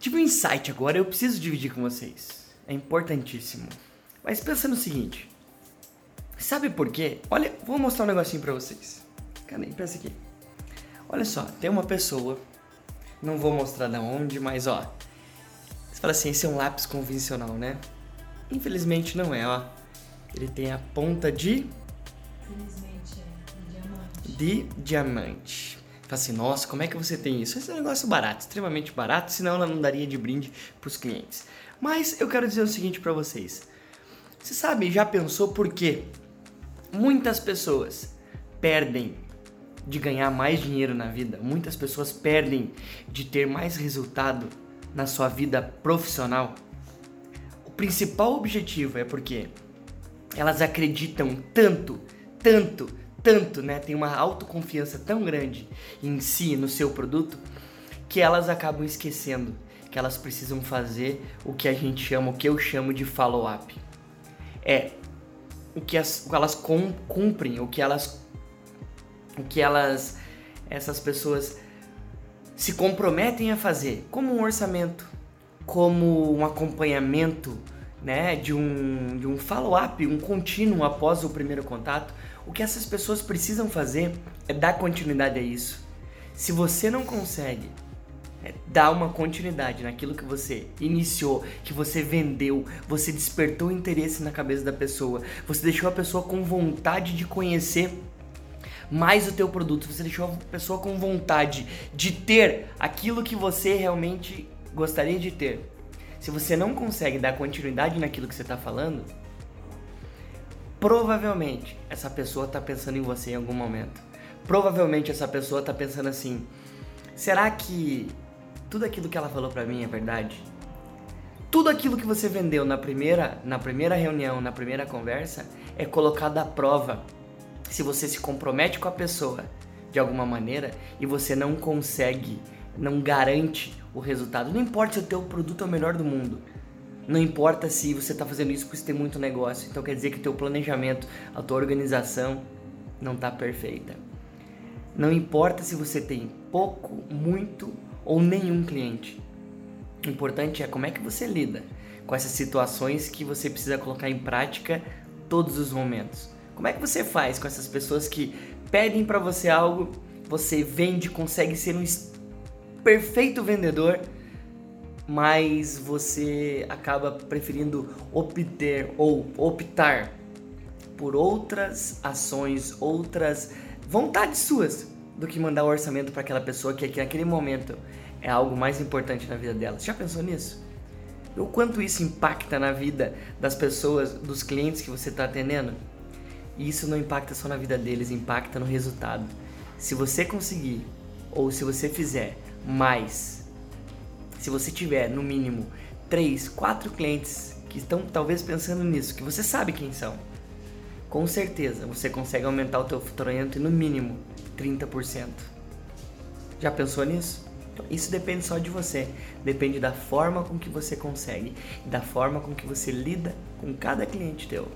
Tive um insight agora, eu preciso dividir com vocês. É importantíssimo. Mas pensa no seguinte. Sabe por quê? Olha, vou mostrar um negocinho pra vocês. Cadê? Pensa aqui. Olha só, tem uma pessoa. Não vou mostrar da onde, mas ó. Você fala assim, esse é um lápis convencional, né? Infelizmente não é, ó. Ele tem a ponta de. Felizmente é diamante. De diamante. Assim, nossa, como é que você tem isso? Esse é um negócio barato, extremamente barato, senão ela não daria de brinde pros clientes. Mas eu quero dizer o seguinte para vocês. Você sabe, já pensou por quê? Muitas pessoas perdem de ganhar mais dinheiro na vida, muitas pessoas perdem de ter mais resultado na sua vida profissional. O principal objetivo é porque elas acreditam tanto, tanto, tanto, né? Tem uma autoconfiança tão grande em si, no seu produto, que elas acabam esquecendo que elas precisam fazer o que a gente chama, o que eu chamo de follow-up. É o que, as, elas cumprem, o que elas o que elas essas pessoas se comprometem a fazer, como um orçamento, como um acompanhamento, né, de um, de um follow-up, um contínuo após o primeiro contato, o que essas pessoas precisam fazer é dar continuidade a isso. Se você não consegue é, dar uma continuidade naquilo que você iniciou, que você vendeu, você despertou interesse na cabeça da pessoa, você deixou a pessoa com vontade de conhecer mais o teu produto, você deixou a pessoa com vontade de ter aquilo que você realmente gostaria de ter. Se você não consegue dar continuidade naquilo que você está falando, provavelmente essa pessoa está pensando em você em algum momento. Provavelmente essa pessoa está pensando assim: será que tudo aquilo que ela falou para mim é verdade? Tudo aquilo que você vendeu na primeira, na primeira reunião, na primeira conversa, é colocado à prova. Se você se compromete com a pessoa de alguma maneira e você não consegue, não garante o resultado, não importa se o teu produto é o melhor do mundo, não importa se você está fazendo isso porque você tem muito negócio, então quer dizer que o teu planejamento, a tua organização não está perfeita. Não importa se você tem pouco, muito ou nenhum cliente. O importante é como é que você lida com essas situações que você precisa colocar em prática todos os momentos. Como é que você faz com essas pessoas que pedem para você algo, você vende, consegue ser um perfeito vendedor, mas você acaba preferindo obter ou optar por outras ações, outras vontades suas do que mandar o orçamento para aquela pessoa que naquele momento é algo mais importante na vida dela. Você já pensou nisso? O quanto isso impacta na vida das pessoas, dos clientes que você está atendendo? E isso não impacta só na vida deles, impacta no resultado. Se você conseguir, ou se você fizer mais se você tiver no mínimo 3, 4 clientes que estão talvez pensando nisso, que você sabe quem são, com certeza você consegue aumentar o teu faturamento em no mínimo 30%. Já pensou nisso? Então, isso depende só de você, depende da forma com que você consegue, da forma com que você lida com cada cliente teu.